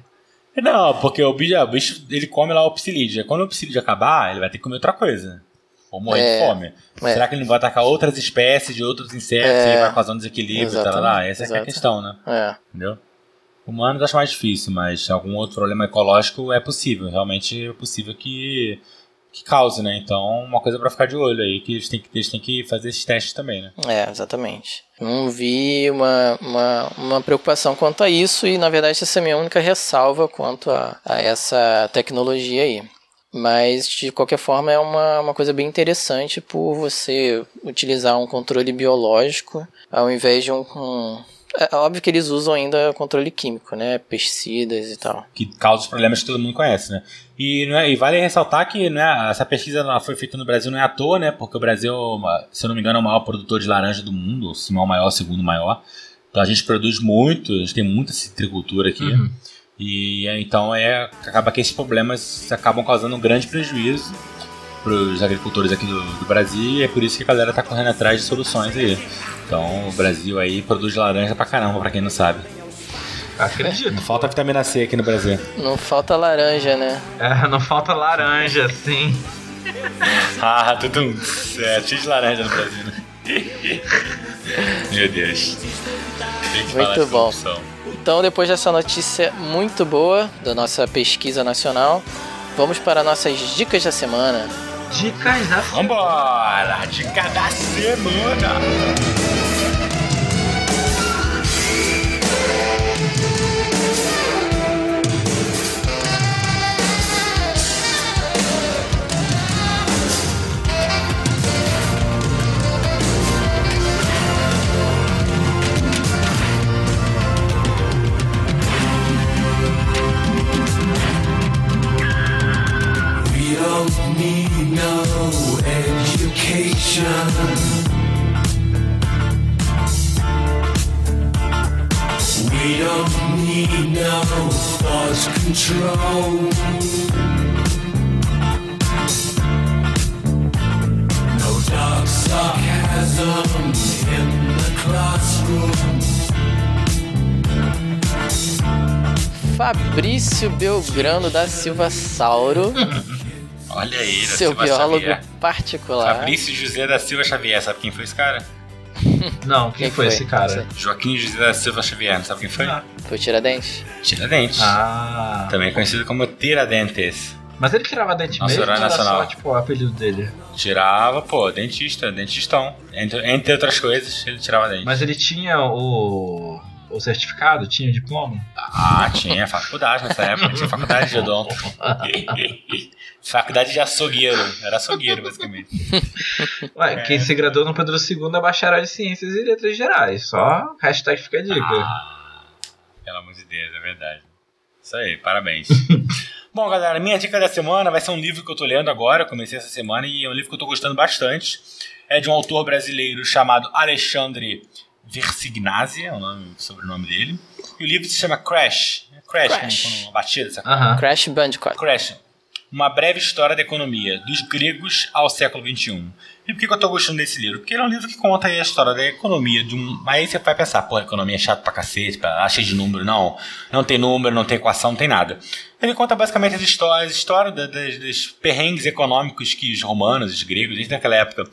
Não, porque o bicho, o bicho ele come lá o psilídeo. Quando o psilídeo acabar, ele vai ter que comer outra coisa. Ou morrer É, de fome. é. Será que ele não vai atacar outras espécies de outros insetos É, e vai causar um desequilíbrio? Tá lá, exatamente, Essa é, que é a questão, né? É, Entendeu? Humanos acho mais difícil, mas algum outro problema ecológico é possível. Realmente é possível que, que cause, né? Então, uma coisa pra ficar de olho aí, que eles têm que, eles têm que fazer esses testes também, né? é, exatamente. Não vi uma, uma, uma preocupação quanto a isso e, na verdade, essa é a minha única ressalva quanto a, a essa tecnologia aí. Mas, de qualquer forma, é uma, uma coisa bem interessante por você utilizar um controle biológico ao invés de um. um- é óbvio que eles usam ainda controle químico, né? Pesticidas e tal. Que causa os problemas que todo mundo conhece, né? E, não é- e vale ressaltar que não é- essa pesquisa ela foi feita no Brasil não é à toa, né? Porque o Brasil, se eu não me engano, é o maior produtor de laranja do mundo, ou se não é o maior, o segundo maior. Então a gente produz muito, a gente tem muita citricultura aqui. Uhum. E é, então é, acaba que esses problemas acabam causando um grande prejuízo para os agricultores aqui do, do Brasil e é por isso que a galera tá correndo atrás de soluções aí. Então o Brasil aí produz laranja pra caramba, pra quem não sabe. Acredito. Não falta vitamina C aqui no Brasil. Não falta laranja, né? É, não falta laranja, sim. (laughs) Ah, tudo é, cheio de laranja no Brasil, né? (laughs) Meu Deus. Tem que falar Muito bom. Então, depois dessa notícia muito boa da nossa pesquisa nacional, vamos para nossas dicas da semana. Dicas da Vambora! Dica da semana! no education. We don't need no thought control. No dark sarcasm in the classroom. Fabrício Belgrano da Silva Sauro (laughs) Olha aí, seu Silva biólogo Xavier. particular. Fabrício José da Silva Xavier, sabe quem foi esse cara? (laughs) Não, quem, Quem foi, foi? esse cara? Joaquim José da Silva Xavier, sabe quem foi? Ah. Foi o Tiradentes? Tiradentes. Ah. Também conhecido como Tiradentes. Mas ele tirava dente Nossa, mesmo nacional. só, tipo, o apelido dele? Tirava, pô, dentista, dentistão. Entre, entre outras coisas, ele tirava dente. Mas ele tinha o, o certificado? Tinha diploma? Ah, tinha faculdade nessa época, tinha faculdade de odonto. (laughs) faculdade de açougueiro, era açougueiro, basicamente. Ué, É. quem se graduou no Pedro II é bacharel em Ciências e Letras Gerais. Só hashtag fica a dica. Ah, pelo amor de Deus, é verdade. Isso aí, parabéns. (laughs) Bom, galera, minha dica da semana vai ser um livro que eu tô lendo agora, comecei essa semana, e é um livro que eu tô gostando bastante. É de um autor brasileiro chamado Alexandre Versignazzi, é o nome, o sobrenome dele. E o livro se chama Crash. Crash, Crash. como uma batida, sabe? Aham. Crash Bandicoot. Crash. Uma breve história da economia, dos gregos ao século XXI. E por que eu tô gostando desse livro? Porque ele é um livro que conta a história da economia de um. Aí você vai pensar, pô, a economia é chato pra cacete, pra... cheio de número. Não, não tem número, não tem equação, não tem nada. Ele conta basicamente as histórias, as histórias da- das, dos perrengues econômicos que os romanos, os gregos, desde aquela época,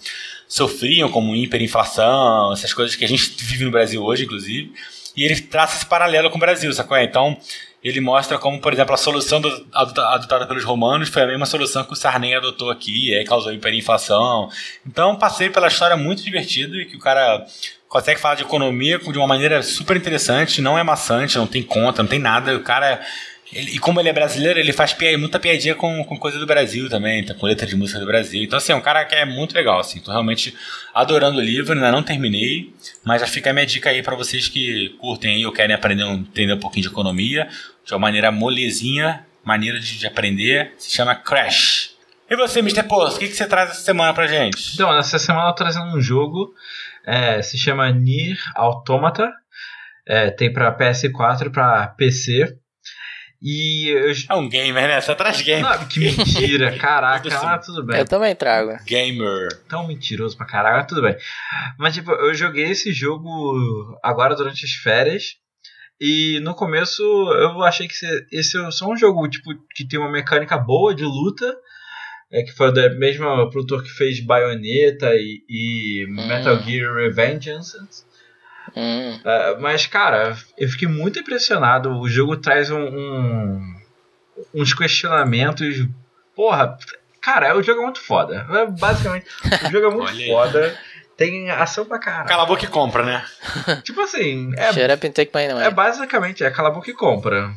sofriam, como hiperinflação, essas coisas que a gente vive no Brasil hoje, inclusive. E ele traça esse paralelo com o Brasil, sacou? Então, ele mostra como, por exemplo, a solução do- adota- adotada pelos romanos foi a mesma solução que o Sarney adotou aqui, e aí causou hiperinflação. Então, passei pela história muito divertido e que o cara consegue falar de economia de uma maneira super interessante, não é maçante, não tem conta, não tem nada. O cara. ele- e como ele é brasileiro, ele faz pia- muita piadinha com, com coisa do Brasil também, tá, com letra de música do Brasil. Então, assim, é um cara que é muito legal, assim. Tô realmente adorando o livro, ainda não terminei, mas já fica a minha dica aí pra vocês que curtem aí ou querem aprender, um- entender um pouquinho de economia, de uma maneira molezinha, maneira de, de aprender, se chama Crash. E você, Mr. Post, o que, que você traz essa semana pra gente? Então, essa semana eu tô trazendo um jogo, é, se chama Nier Automata, é, tem pra PS4 e pra PC. E eu. É um gamer, né? Você traz game. Não, que mentira, (laughs) caraca, Tudo ah, tudo bem. Eu também trago. Gamer. Tão mentiroso pra caralho, mas tudo bem. Mas, tipo, eu joguei esse jogo agora durante as férias. E no começo eu achei que esse- é só um jogo tipo, que tem uma mecânica boa de luta. É, que foi do mesmo produtor que fez Bayonetta e, e Hum. Metal Gear Revengeance. Hum, Uh, mas, cara, eu fiquei muito impressionado. O jogo traz um, um- uns questionamentos. Porra, cara, o jogo é muito foda. É, Basicamente, o jogo é muito (laughs) foda. Tem ação pra caralho. Cala a boca e compra, né? (laughs) Tipo assim, é, Shut up and take my money. é basicamente, é cala a boca e compra.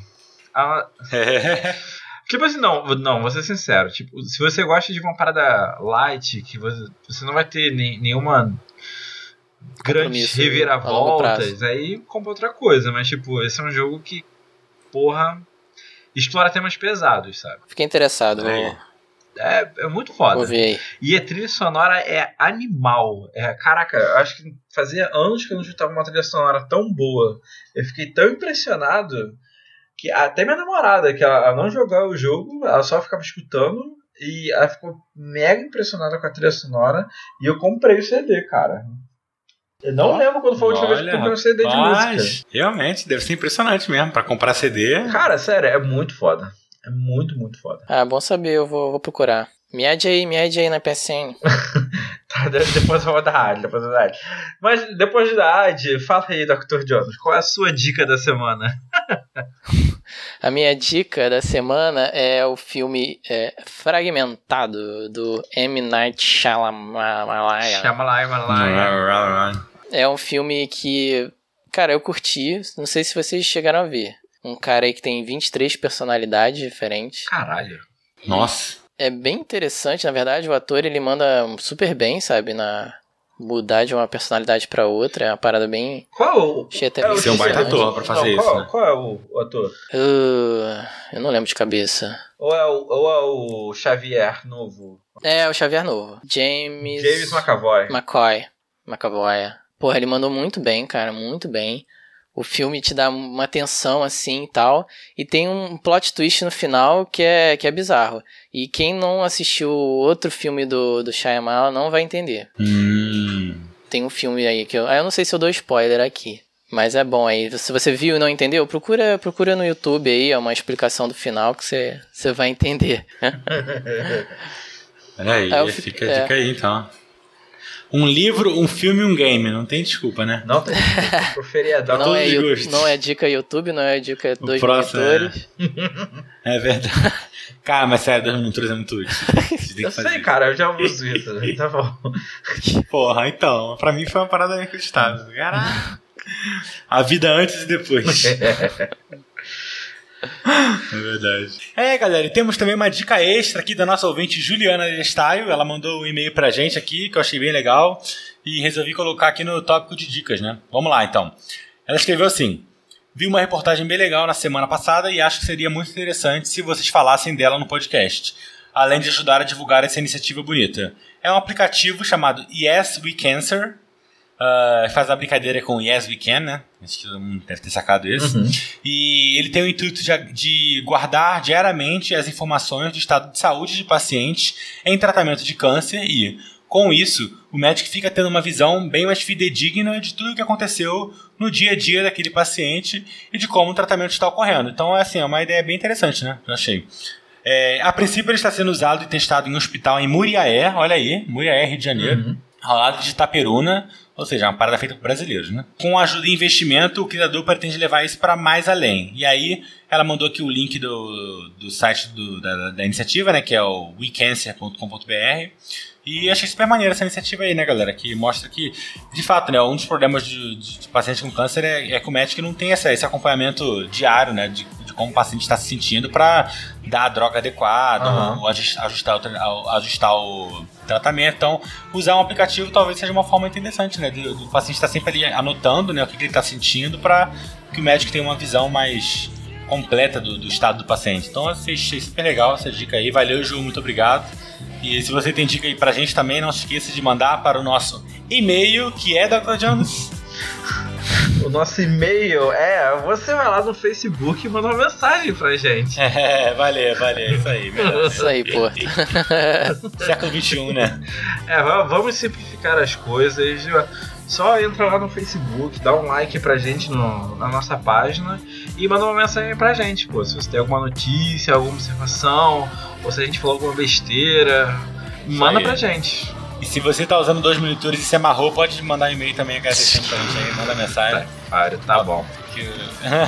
Ah, (laughs) tipo assim, não, não, vou ser sincero. Tipo, se você gosta de uma parada light, que você, você não vai ter nem- nenhuma grandes a prazo. reviravoltas, aí compra outra coisa. Mas, tipo, esse é um jogo que, porra, explora temas pesados, sabe? Fiquei interessado, Aí. vou, É, é muito foda. E a trilha sonora é animal. É, caraca, eu acho que fazia anos que eu não escutava uma trilha sonora tão boa. Eu fiquei tão impressionado que até minha namorada, que ela, ela não jogava o jogo, ela só ficava escutando e ela ficou mega impressionada com a trilha sonora. E eu comprei o CD, cara. Eu não Ó, lembro quando foi a última vez que eu comprei um CD de música. Realmente, deve ser impressionante mesmo. Pra comprar CD. Cara, sério, é muito foda. É muito, muito foda. Ah, bom saber, eu vou, vou procurar. Me add aí, me add aí na PSN. (laughs) Tá, de- depois eu vou dar ad, depois eu vou dar ad. Mas depois da ad, fala aí, Dr. Jones, qual é a sua dica da semana? (laughs) A minha dica da semana é o filme é, Fragmentado, do M. Night. Shyamalan, Shyamalan. É um filme que, cara, eu curti. Não sei se vocês chegaram a ver. Um cara aí que tem 23 personalidades diferentes. Caralho. Nossa. É bem interessante, na verdade, o ator ele manda super bem, sabe, na mudar de uma personalidade pra outra, é uma parada bem Qual é o. cheia até É o Você é um baita ator pra fazer Não, qual, isso, né? qual é o, o ator? Uh, eu não lembro de cabeça. Ou é o, ou é o Xavier novo? É, o Xavier Novo. James... James McAvoy. McCoy. McAvoy. Porra, ele mandou muito bem, cara, muito bem. O filme te dá uma tensão assim e tal. E tem um plot twist no final que é, que é bizarro. E quem não assistiu outro filme do, do Shyamalan não vai entender. Hum. Tem um filme aí que eu. Ah, eu não sei se eu dou spoiler aqui. Mas é bom aí. Se você viu e não entendeu, procura, procura no YouTube aí, é uma explicação do final que você, você vai entender. (laughs) Aí, É, fico- fica a é. dica aí então. Um livro, um filme e um game, não tem desculpa, né? Não tem pro feriadão. (laughs) não, todos é, não é dica YouTube, não é dica dois próximo é- monitores. É verdade. Cara, mas sério, dois minutos é muito útil. Eu que fazer. sei, cara, eu já uso isso. Tá bom. (laughs) Porra, então, pra mim foi uma parada inacreditável. Caralho. A vida antes e depois. (laughs) É verdade. É, galera, e temos também uma dica extra aqui da nossa ouvinte Juliana Destaio. Ela mandou um e-mail pra gente aqui, que eu achei bem legal, e resolvi colocar aqui no tópico de dicas, né? Vamos lá, então. Ela escreveu assim: Vi uma reportagem bem legal na semana passada e acho que seria muito interessante se vocês falassem dela no podcast, além de ajudar a divulgar essa iniciativa bonita. É um aplicativo chamado Yes We Cancer. Ah, faz a brincadeira com Yes We Can, né? Acho que todo mundo deve ter sacado isso. E ele tem o intuito de, de guardar diariamente as informações do estado de saúde de pacientes em tratamento de câncer e, com isso, o médico fica tendo uma visão bem mais fidedigna de tudo o que aconteceu no dia a dia daquele paciente e de como o tratamento está ocorrendo. Então, é assim, é uma ideia bem interessante, né? Eu achei. É, a princípio, ele está sendo usado e testado em um hospital em Muriaé, olha aí, Muriaé, Rio de Janeiro, ao lado de Itaperuna, ou seja, uma parada feita por brasileiros, né? Com ajuda e investimento, o criador pretende levar isso para mais além. E aí, ela mandou aqui o link do, do site do- da, da iniciativa, né? Que é o wecancer.com.br. E achei super maneira essa iniciativa aí, né, galera? Que mostra que, de fato, né, um dos problemas de, de, de pacientes com câncer é, é que o médico não tem essa, esse acompanhamento diário, né? De, de como o paciente está se sentindo para dar a droga adequada, Aham. ou ajus- ajustar, o, ajustar o tratamento. Então, usar um aplicativo talvez seja uma forma interessante, né? Do, do paciente estar sempre ali anotando né, o que, que ele está sentindo para que o médico tenha uma visão mais completa do, do estado do paciente. Então, achei super legal essa dica aí. Valeu, Ju, muito obrigado. E se você tem dica aí pra gente também, não se esqueça de mandar para o nosso e-mail, que é Dr. Jones. O nosso e-mail é. Você vai lá no Facebook e manda uma mensagem pra gente. É, valeu, valeu, isso aí, melhor. Isso aí, pô. (laughs) Século XXI, né? É, va- vamos simplificar as coisas. Só entra lá no Facebook, dá um like pra gente no- na nossa página e manda uma mensagem pra gente, pô. Se você tem alguma notícia, alguma observação, ou se a gente falou alguma besteira, manda aí. pra gente. E se você tá usando dois monitores e se amarrou, pode mandar um e-mail também agradecendo pra gente aí, manda mensagem. Claro, tá bom.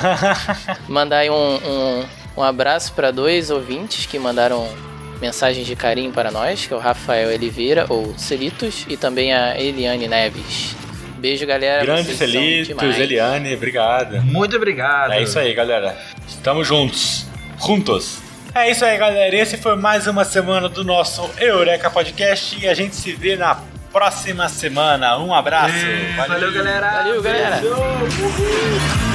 (laughs) Mandar aí um, um, um abraço para dois ouvintes que mandaram mensagens de carinho para nós, que é o Rafael Oliveira, ou Celitos, e também a Eliane Neves. Beijo, galera. Grande demais. Eliane, obrigado. Muito obrigado. É isso aí, galera. Estamos juntos. Juntos. É isso aí, galera. Esse foi mais uma semana do nosso Eureka Podcast e a gente se vê na próxima semana. Um abraço. Valeu, galera. Valeu, galera. An